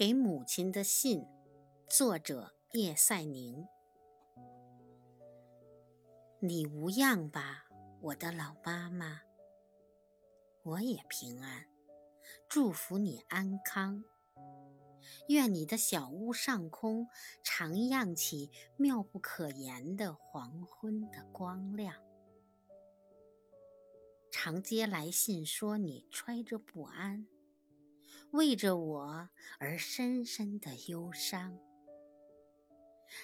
给母亲的信，作者叶赛宁。你无恙吧，我的老妈妈？我也平安，祝福你安康。愿你的小屋上空常漾起妙不可言的黄昏的光亮。常接来信说你揣着不安。为着我而深深的忧伤，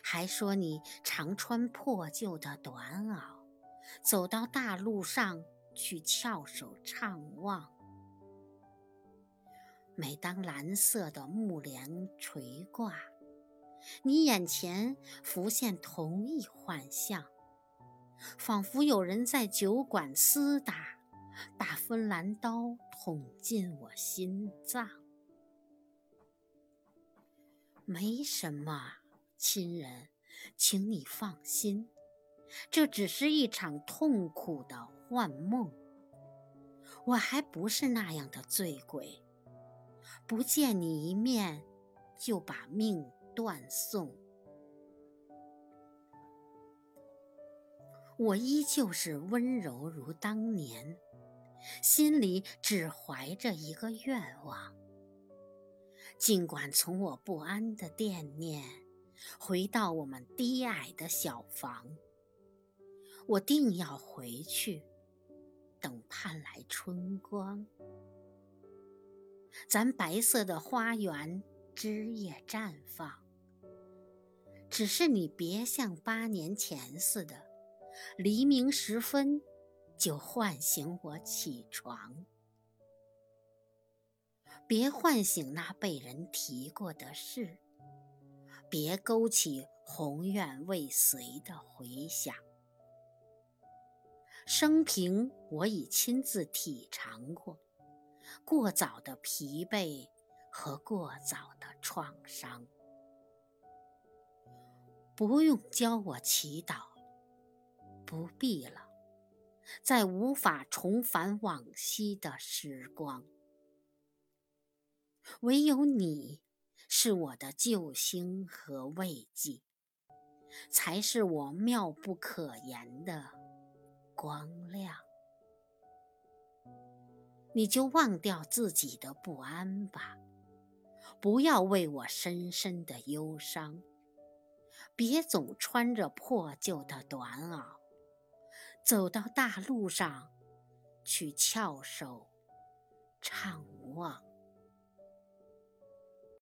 还说你常穿破旧的短袄，走到大路上去翘首畅望。每当蓝色的幕帘垂挂，你眼前浮现同一幻象，仿佛有人在酒馆厮打。把芬兰刀捅进我心脏。没什么，亲人，请你放心，这只是一场痛苦的幻梦。我还不是那样的醉鬼，不见你一面就把命断送。我依旧是温柔如当年。心里只怀着一个愿望，尽管从我不安的惦念回到我们低矮的小房，我定要回去，等盼来春光。咱白色的花园枝叶绽放，只是你别像八年前似的，黎明时分。就唤醒我起床，别唤醒那被人提过的事，别勾起宏愿未遂的回响。生平我已亲自体尝过过早的疲惫和过早的创伤，不用教我祈祷，不必了。在无法重返往昔的时光，唯有你是我的救星和慰藉，才是我妙不可言的光亮。你就忘掉自己的不安吧，不要为我深深的忧伤，别总穿着破旧的短袄。走到大路上，去翘首畅望。